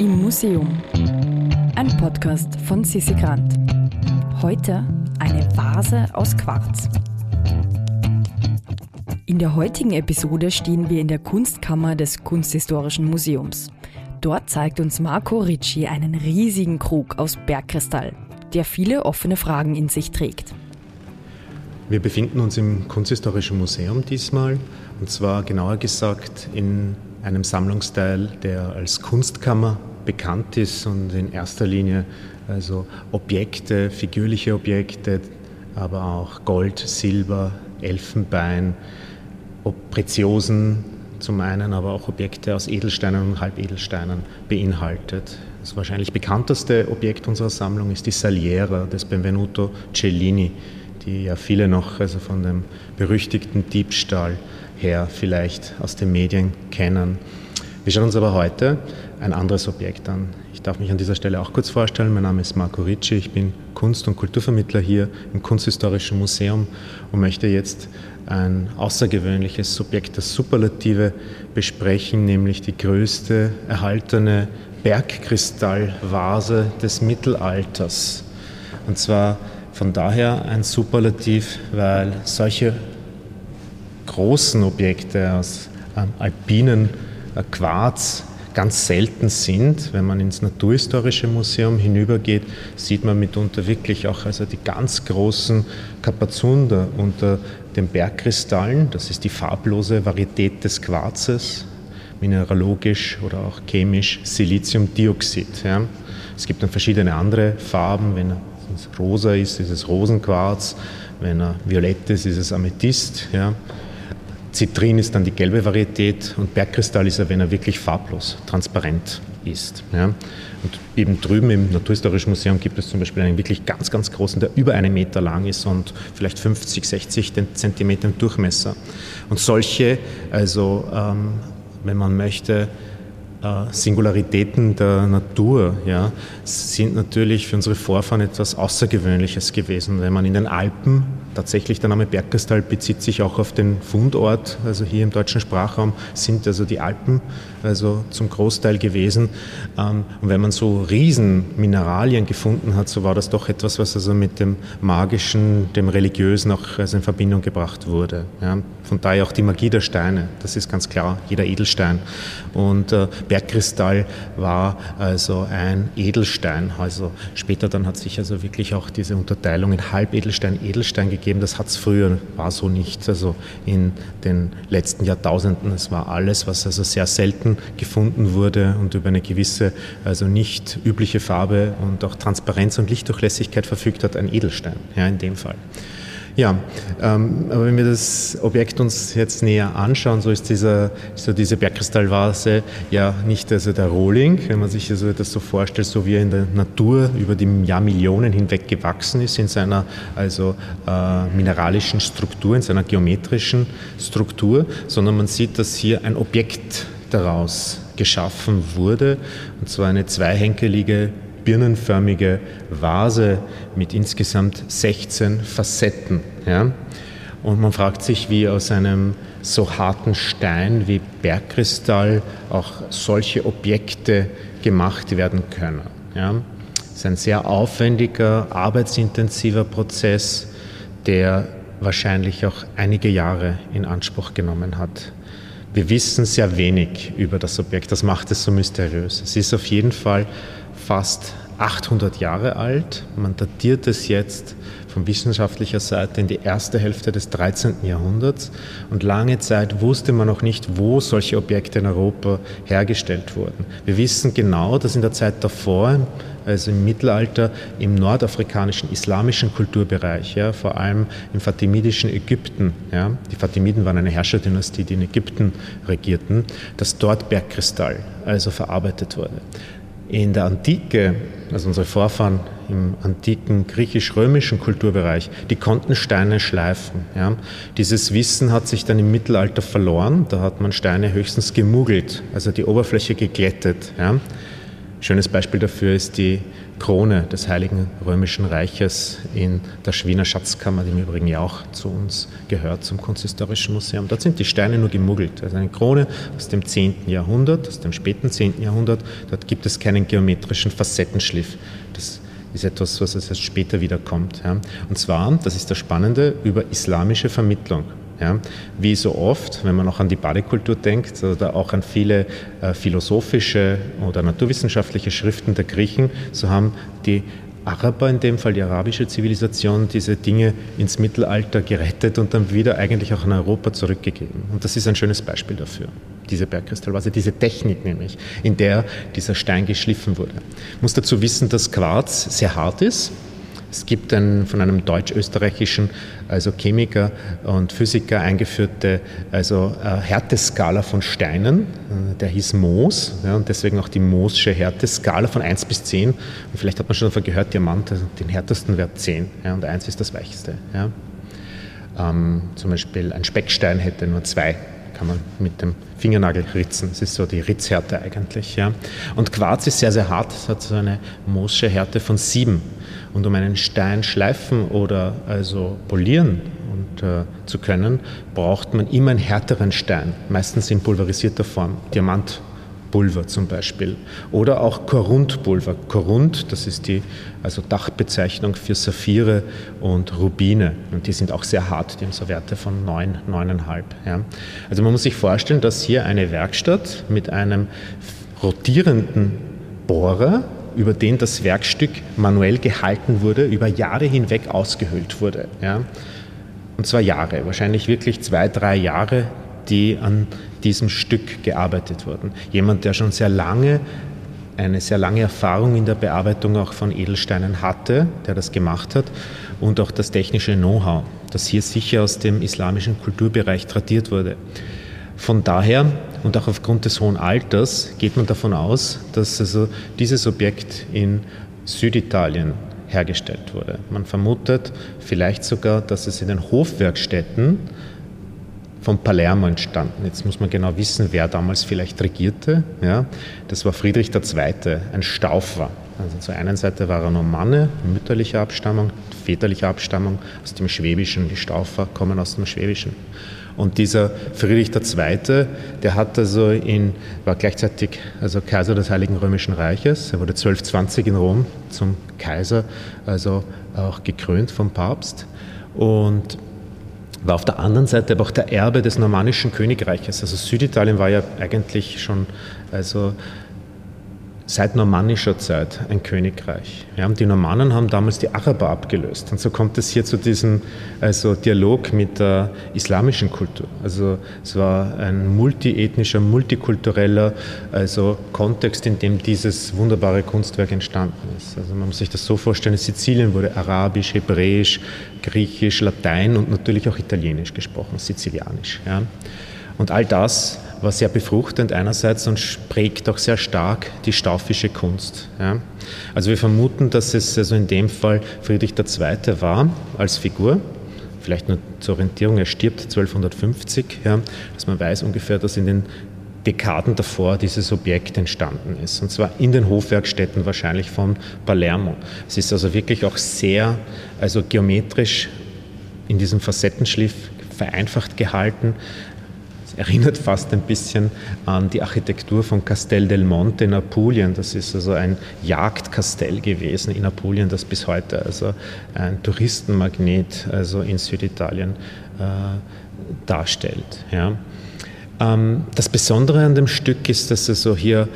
Im Museum. Ein Podcast von Sissi Grant. Heute eine Vase aus Quarz. In der heutigen Episode stehen wir in der Kunstkammer des Kunsthistorischen Museums. Dort zeigt uns Marco Ricci einen riesigen Krug aus Bergkristall, der viele offene Fragen in sich trägt. Wir befinden uns im Kunsthistorischen Museum diesmal und zwar genauer gesagt in einem Sammlungsteil, der als Kunstkammer bekannt ist und in erster Linie also Objekte, figürliche Objekte, aber auch Gold, Silber, Elfenbein, Preziosen zum einen, aber auch Objekte aus Edelsteinen und Halbedelsteinen beinhaltet. Das wahrscheinlich bekannteste Objekt unserer Sammlung ist die Saliera des Benvenuto Cellini, die ja viele noch also von dem berüchtigten Diebstahl her vielleicht aus den Medien kennen. Wir schauen uns aber heute ein anderes Objekt an. Ich darf mich an dieser Stelle auch kurz vorstellen. Mein Name ist Marco Ricci, ich bin Kunst- und Kulturvermittler hier im Kunsthistorischen Museum und möchte jetzt ein außergewöhnliches Objekt, das Superlative, besprechen, nämlich die größte erhaltene Bergkristallvase des Mittelalters. Und zwar von daher ein Superlativ, weil solche großen Objekte aus ähm, alpinen Quarz ganz selten sind. Wenn man ins Naturhistorische Museum hinübergeht, sieht man mitunter wirklich auch also die ganz großen Kapazunder unter den Bergkristallen. Das ist die farblose Varietät des Quarzes, mineralogisch oder auch chemisch Siliziumdioxid. Ja. Es gibt dann verschiedene andere Farben, wenn es rosa ist, ist es Rosenquarz, wenn er violett ist, ist es Amethyst. Ja. Zitrin ist dann die gelbe Varietät und Bergkristall ist er, wenn er wirklich farblos, transparent ist. Ja. Und eben drüben im Naturhistorischen Museum gibt es zum Beispiel einen wirklich ganz, ganz großen, der über einen Meter lang ist und vielleicht 50, 60 Zentimeter im Durchmesser. Und solche, also ähm, wenn man möchte, äh, Singularitäten der Natur ja, sind natürlich für unsere Vorfahren etwas Außergewöhnliches gewesen. Wenn man in den Alpen, tatsächlich der Name Bergkristall bezieht sich auch auf den Fundort, also hier im deutschen Sprachraum sind also die Alpen also zum Großteil gewesen. Ähm, und wenn man so Riesenmineralien gefunden hat, so war das doch etwas, was also mit dem Magischen, dem Religiösen auch also in Verbindung gebracht wurde. Ja. Von daher auch die Magie der Steine, das ist ganz klar, jeder Edelstein. Und äh, Bergkristall war also ein Edelstein. Also später dann hat sich also wirklich auch diese Unterteilung in Halbedelstein, Edelstein gegeben. Das hat es früher, war so nicht. Also in den letzten Jahrtausenden, es war alles, was also sehr selten gefunden wurde und über eine gewisse, also nicht übliche Farbe und auch Transparenz und Lichtdurchlässigkeit verfügt hat, ein Edelstein, ja, in dem Fall. Ja, ähm, aber wenn wir das Objekt uns jetzt näher anschauen, so ist dieser, so diese Bergkristallvase ja nicht also der Rohling, wenn man sich also das so vorstellt, so wie er in der Natur über die Jahrmillionen hinweg gewachsen ist, in seiner also äh, mineralischen Struktur, in seiner geometrischen Struktur, sondern man sieht, dass hier ein Objekt daraus geschaffen wurde, und zwar eine zweihenkelige birnenförmige Vase mit insgesamt 16 Facetten. Ja? Und man fragt sich, wie aus einem so harten Stein wie Bergkristall auch solche Objekte gemacht werden können. Ja? Es ist ein sehr aufwendiger, arbeitsintensiver Prozess, der wahrscheinlich auch einige Jahre in Anspruch genommen hat. Wir wissen sehr wenig über das Objekt, das macht es so mysteriös. Es ist auf jeden Fall fast 800 Jahre alt. Man datiert es jetzt von wissenschaftlicher Seite in die erste Hälfte des 13. Jahrhunderts. Und lange Zeit wusste man noch nicht, wo solche Objekte in Europa hergestellt wurden. Wir wissen genau, dass in der Zeit davor, also im Mittelalter, im nordafrikanischen islamischen Kulturbereich, ja, vor allem im fatimidischen Ägypten, ja, die Fatimiden waren eine Herrscherdynastie, die in Ägypten regierten, dass dort Bergkristall also verarbeitet wurde. In der Antike, also unsere Vorfahren im antiken griechisch-römischen Kulturbereich, die konnten Steine schleifen. Ja. Dieses Wissen hat sich dann im Mittelalter verloren. Da hat man Steine höchstens gemugelt, also die Oberfläche geglättet. Ja. schönes Beispiel dafür ist die Krone des Heiligen Römischen Reiches in der Wiener Schatzkammer, die im Übrigen ja auch zu uns gehört, zum Kunsthistorischen Museum. Dort sind die Steine nur gemuggelt. Also eine Krone aus dem 10. Jahrhundert, aus dem späten 10. Jahrhundert. Dort gibt es keinen geometrischen Facettenschliff. Das ist etwas, was erst später wiederkommt. Und zwar, das ist das Spannende, über islamische Vermittlung. Ja, wie so oft, wenn man auch an die Badekultur denkt oder auch an viele äh, philosophische oder naturwissenschaftliche Schriften der Griechen, so haben die Araber, in dem Fall die arabische Zivilisation, diese Dinge ins Mittelalter gerettet und dann wieder eigentlich auch in Europa zurückgegeben. Und das ist ein schönes Beispiel dafür, diese Bergkristallvase, diese Technik nämlich, in der dieser Stein geschliffen wurde. Ich muss dazu wissen, dass Quarz sehr hart ist, es gibt ein von einem deutsch-österreichischen also Chemiker und Physiker eingeführte also äh, Härteskala von Steinen. Äh, der hieß Moos ja, und deswegen auch die Moosche Härteskala von 1 bis 10. Und vielleicht hat man schon davon gehört, Diamant, also den härtesten Wert 10 ja, und 1 ist das weichste. Ja. Ähm, zum Beispiel ein Speckstein hätte nur 2 kann man mit dem Fingernagel ritzen. Das ist so die Ritzhärte eigentlich. Ja. Und Quarz ist sehr, sehr hart. Es hat so eine Moosche Härte von 7. Und um einen Stein schleifen oder also polieren und, äh, zu können, braucht man immer einen härteren Stein, meistens in pulverisierter Form, Diamantpulver zum Beispiel. Oder auch Korundpulver. Korund, das ist die also Dachbezeichnung für Saphire und Rubine. Und die sind auch sehr hart, die haben so Werte von 9, 9,5. Ja. Also man muss sich vorstellen, dass hier eine Werkstatt mit einem rotierenden Bohrer über den das Werkstück manuell gehalten wurde, über Jahre hinweg ausgehöhlt wurde. Ja? Und zwar Jahre, wahrscheinlich wirklich zwei, drei Jahre, die an diesem Stück gearbeitet wurden. Jemand, der schon sehr lange eine sehr lange Erfahrung in der Bearbeitung auch von Edelsteinen hatte, der das gemacht hat und auch das technische Know-how, das hier sicher aus dem islamischen Kulturbereich tradiert wurde. Von daher und auch aufgrund des hohen Alters geht man davon aus, dass also dieses Objekt in Süditalien hergestellt wurde. Man vermutet vielleicht sogar, dass es in den Hofwerkstätten von Palermo entstanden. Jetzt muss man genau wissen, wer damals vielleicht regierte. Ja, das war Friedrich II., ein Staufer. Also zur einen Seite war er Normanne, mütterlicher Abstammung, väterlicher Abstammung aus dem Schwäbischen. Die Staufer kommen aus dem Schwäbischen. Und dieser Friedrich II., der hat also in, war gleichzeitig also Kaiser des Heiligen Römischen Reiches. Er wurde 1220 in Rom zum Kaiser, also auch gekrönt vom Papst. Und war auf der anderen Seite aber auch der Erbe des normannischen Königreiches. Also Süditalien war ja eigentlich schon also seit normannischer Zeit ein Königreich. Ja, die Normannen haben damals die Araber abgelöst. Und so kommt es hier zu diesem also Dialog mit der islamischen Kultur. Also es war ein multiethnischer, multikultureller also Kontext, in dem dieses wunderbare Kunstwerk entstanden ist. Also man muss sich das so vorstellen, Sizilien wurde Arabisch, Hebräisch, Griechisch, Latein und natürlich auch Italienisch gesprochen, Sizilianisch. Ja. Und all das war sehr befruchtend einerseits und prägt auch sehr stark die staufische Kunst. Ja. Also wir vermuten, dass es also in dem Fall Friedrich II. war als Figur. Vielleicht nur zur Orientierung, er stirbt 1250, ja, dass man weiß ungefähr, dass in den Dekaden davor dieses Objekt entstanden ist. Und zwar in den Hofwerkstätten wahrscheinlich von Palermo. Es ist also wirklich auch sehr also geometrisch in diesem Facettenschliff vereinfacht gehalten erinnert fast ein bisschen an die Architektur von Castel del Monte in Apulien. Das ist also ein Jagdkastell gewesen in Apulien, das bis heute also ein Touristenmagnet also in Süditalien äh, darstellt. Ja. Ähm, das Besondere an dem Stück ist, dass also hier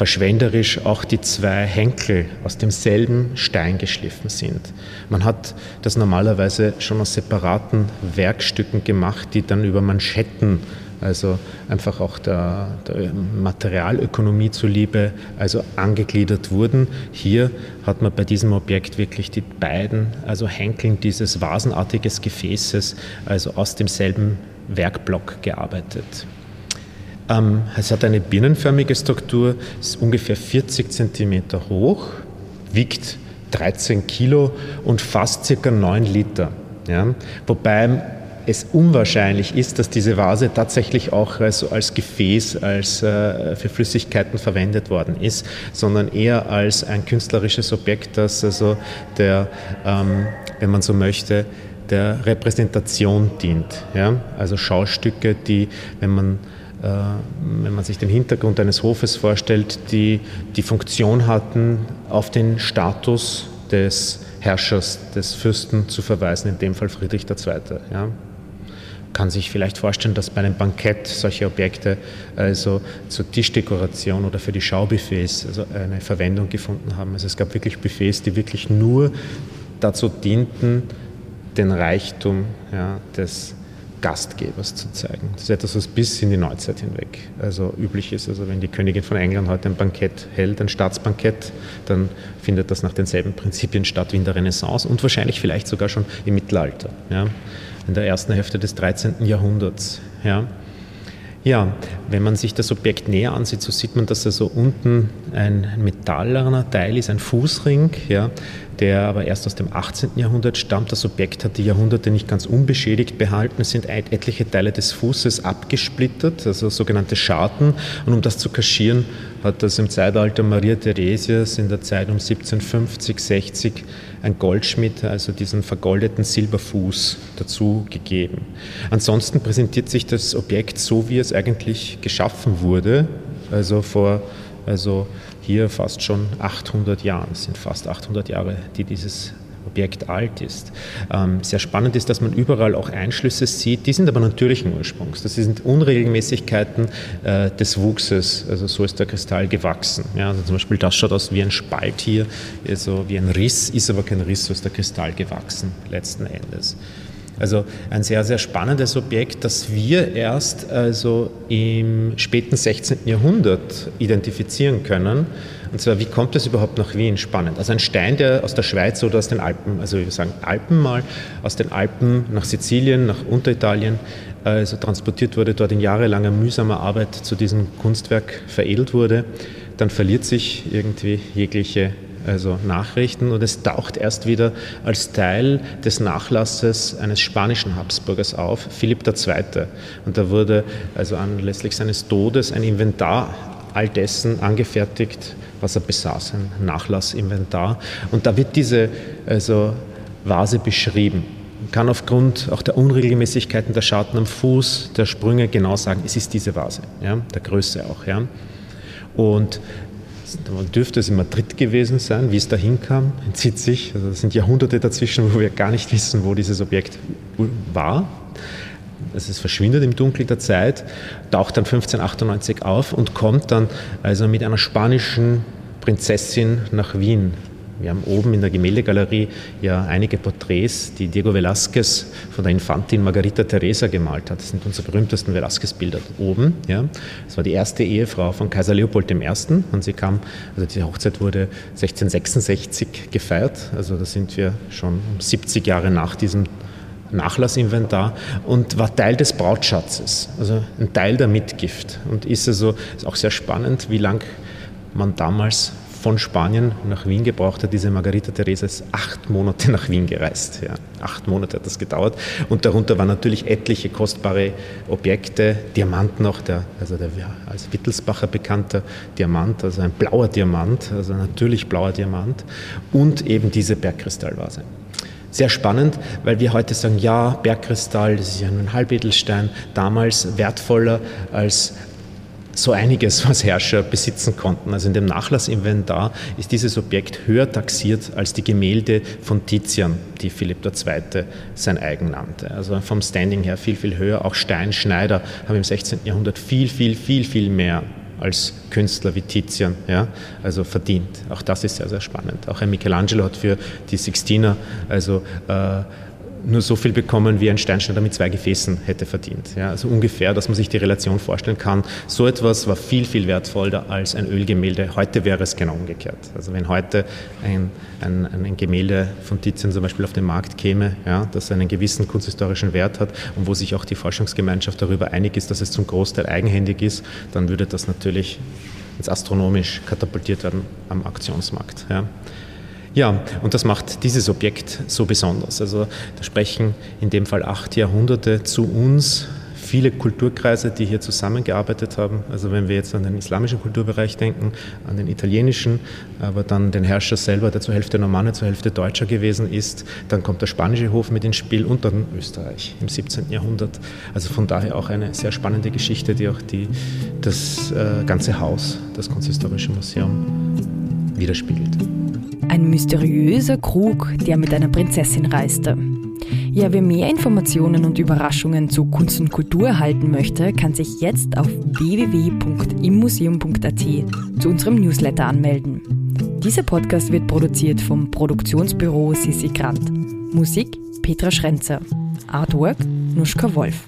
verschwenderisch auch die zwei Henkel aus demselben Stein geschliffen sind. Man hat das normalerweise schon aus separaten Werkstücken gemacht, die dann über Manschetten also einfach auch der, der, Materialökonomie zuliebe, also angegliedert wurden. Hier hat man bei diesem Objekt wirklich die beiden, also Henkeln dieses vasenartiges Gefäßes, also aus demselben Werkblock gearbeitet. Ähm, es hat eine birnenförmige Struktur, ist ungefähr 40 cm hoch, wiegt 13 Kilo und fast circa 9 Liter. Ja? Wobei es unwahrscheinlich ist, dass diese Vase tatsächlich auch also als Gefäß, als äh, für Flüssigkeiten verwendet worden ist, sondern eher als ein künstlerisches Objekt, das also der, ähm, wenn man so möchte, der Repräsentation dient. Ja? Also Schaustücke, die, wenn man wenn man sich den Hintergrund eines Hofes vorstellt, die die Funktion hatten, auf den Status des Herrschers, des Fürsten zu verweisen, in dem Fall Friedrich II. Ja. Kann sich vielleicht vorstellen, dass bei einem Bankett solche Objekte also zur Tischdekoration oder für die Schaubuffets also eine Verwendung gefunden haben. Also es gab wirklich Buffets, die wirklich nur dazu dienten, den Reichtum ja, des Gastgebers zu zeigen. Das ist etwas, was bis in die Neuzeit hinweg also üblich ist. Also wenn die Königin von England heute ein Bankett hält, ein Staatsbankett, dann findet das nach denselben Prinzipien statt wie in der Renaissance und wahrscheinlich vielleicht sogar schon im Mittelalter, ja, in der ersten Hälfte des 13. Jahrhunderts. Ja. Ja, wenn man sich das Objekt näher ansieht, so sieht man, dass da so unten ein metallerner Teil ist, ein Fußring, ja, der aber erst aus dem 18. Jahrhundert stammt. Das Objekt hat die Jahrhunderte nicht ganz unbeschädigt behalten. Es sind etliche Teile des Fußes abgesplittert, also sogenannte Scharten. Und um das zu kaschieren, hat das im Zeitalter Maria Theresias in der Zeit um 1750, 60 ein Goldschmied, also diesen vergoldeten Silberfuß dazu gegeben. Ansonsten präsentiert sich das Objekt so, wie es eigentlich geschaffen wurde, also vor also hier fast schon 800 Jahren. Es sind fast 800 Jahre, die dieses Objekt alt ist. Ähm, sehr spannend ist, dass man überall auch Einschlüsse sieht, die sind aber natürlichen Ursprungs. Das sind Unregelmäßigkeiten äh, des Wuchses, also so ist der Kristall gewachsen. Ja, also zum Beispiel das schaut aus wie ein Spalt hier, also wie ein Riss, ist aber kein Riss, so ist der Kristall gewachsen letzten Endes. Also ein sehr, sehr spannendes Objekt, das wir erst also im späten 16. Jahrhundert identifizieren können. Und zwar, wie kommt es überhaupt nach Wien? Spannend. Also ein Stein, der aus der Schweiz oder aus den Alpen, also wir sagen Alpen mal, aus den Alpen nach Sizilien, nach Unteritalien, also transportiert wurde, dort in jahrelanger mühsamer Arbeit zu diesem Kunstwerk veredelt wurde, dann verliert sich irgendwie jegliche also Nachrichten, und es taucht erst wieder als Teil des Nachlasses eines spanischen Habsburgers auf, Philipp II. Und da wurde also anlässlich seines Todes ein Inventar all dessen angefertigt, was er besaß, ein Nachlassinventar. Und da wird diese also Vase beschrieben. Man kann aufgrund auch der Unregelmäßigkeiten der Scharten am Fuß, der Sprünge genau sagen, es ist diese Vase, ja, der Größe auch. Ja. Und dürfte es in Madrid gewesen sein, wie es da hinkam, entzieht sich. Also das sind Jahrhunderte dazwischen, wo wir gar nicht wissen, wo dieses Objekt war. Also es verschwindet im Dunkel der Zeit, taucht dann 1598 auf und kommt dann also mit einer spanischen Prinzessin nach Wien wir haben oben in der Gemäldegalerie ja einige Porträts, die Diego Velázquez von der Infantin Margarita Teresa gemalt hat. Das sind unsere berühmtesten Velázquez-Bilder oben. Ja. Das war die erste Ehefrau von Kaiser Leopold I. Und sie kam, also diese Hochzeit wurde 1666 gefeiert. Also da sind wir schon 70 Jahre nach diesem Nachlassinventar und war Teil des Brautschatzes, also ein Teil der Mitgift. Und ist also ist auch sehr spannend, wie lang man damals von Spanien nach Wien gebraucht hat. Diese Margarita Teresa ist acht Monate nach Wien gereist. Ja. Acht Monate hat das gedauert. Und darunter waren natürlich etliche kostbare Objekte, Diamanten auch, der, also der als Wittelsbacher bekannter Diamant, also ein blauer Diamant, also natürlich blauer Diamant und eben diese Bergkristallvase sehr spannend, weil wir heute sagen, ja, Bergkristall, das ist ja nur ein Halbedelstein, damals wertvoller als so einiges, was Herrscher besitzen konnten. Also in dem Nachlassinventar ist dieses Objekt höher taxiert als die Gemälde von Tizian, die Philipp II. sein eigen nannte. Also vom Standing her viel, viel höher. Auch Steinschneider haben im 16. Jahrhundert viel, viel, viel, viel mehr als Künstler wie Tizian, ja, also verdient. Auch das ist sehr, sehr spannend. Auch ein Michelangelo hat für die Sixtina also äh, nur so viel bekommen, wie ein Steinschneider mit zwei Gefäßen hätte verdient. Ja, also ungefähr, dass man sich die Relation vorstellen kann. So etwas war viel, viel wertvoller als ein Ölgemälde. Heute wäre es genau umgekehrt. Also wenn heute ein, ein, ein Gemälde von Tizian zum Beispiel auf den Markt käme, ja, das einen gewissen kunsthistorischen Wert hat und wo sich auch die Forschungsgemeinschaft darüber einig ist, dass es zum Großteil eigenhändig ist, dann würde das natürlich ins astronomisch katapultiert werden am Auktionsmarkt. Ja. Ja, und das macht dieses Objekt so besonders. Also da sprechen in dem Fall acht Jahrhunderte zu uns viele Kulturkreise, die hier zusammengearbeitet haben. Also wenn wir jetzt an den islamischen Kulturbereich denken, an den italienischen, aber dann den Herrscher selber, der zur Hälfte Normanne, zur Hälfte Deutscher gewesen ist, dann kommt der spanische Hof mit ins Spiel und dann Österreich im 17. Jahrhundert. Also von daher auch eine sehr spannende Geschichte, die auch die, das äh, ganze Haus, das Kunsthistorische Museum, widerspiegelt. Ein mysteriöser Krug, der mit einer Prinzessin reiste. Ja, wer mehr Informationen und Überraschungen zu Kunst und Kultur erhalten möchte, kann sich jetzt auf www.immuseum.at zu unserem Newsletter anmelden. Dieser Podcast wird produziert vom Produktionsbüro Sissi Grant. Musik Petra Schrenzer. Artwork Nuschka Wolf.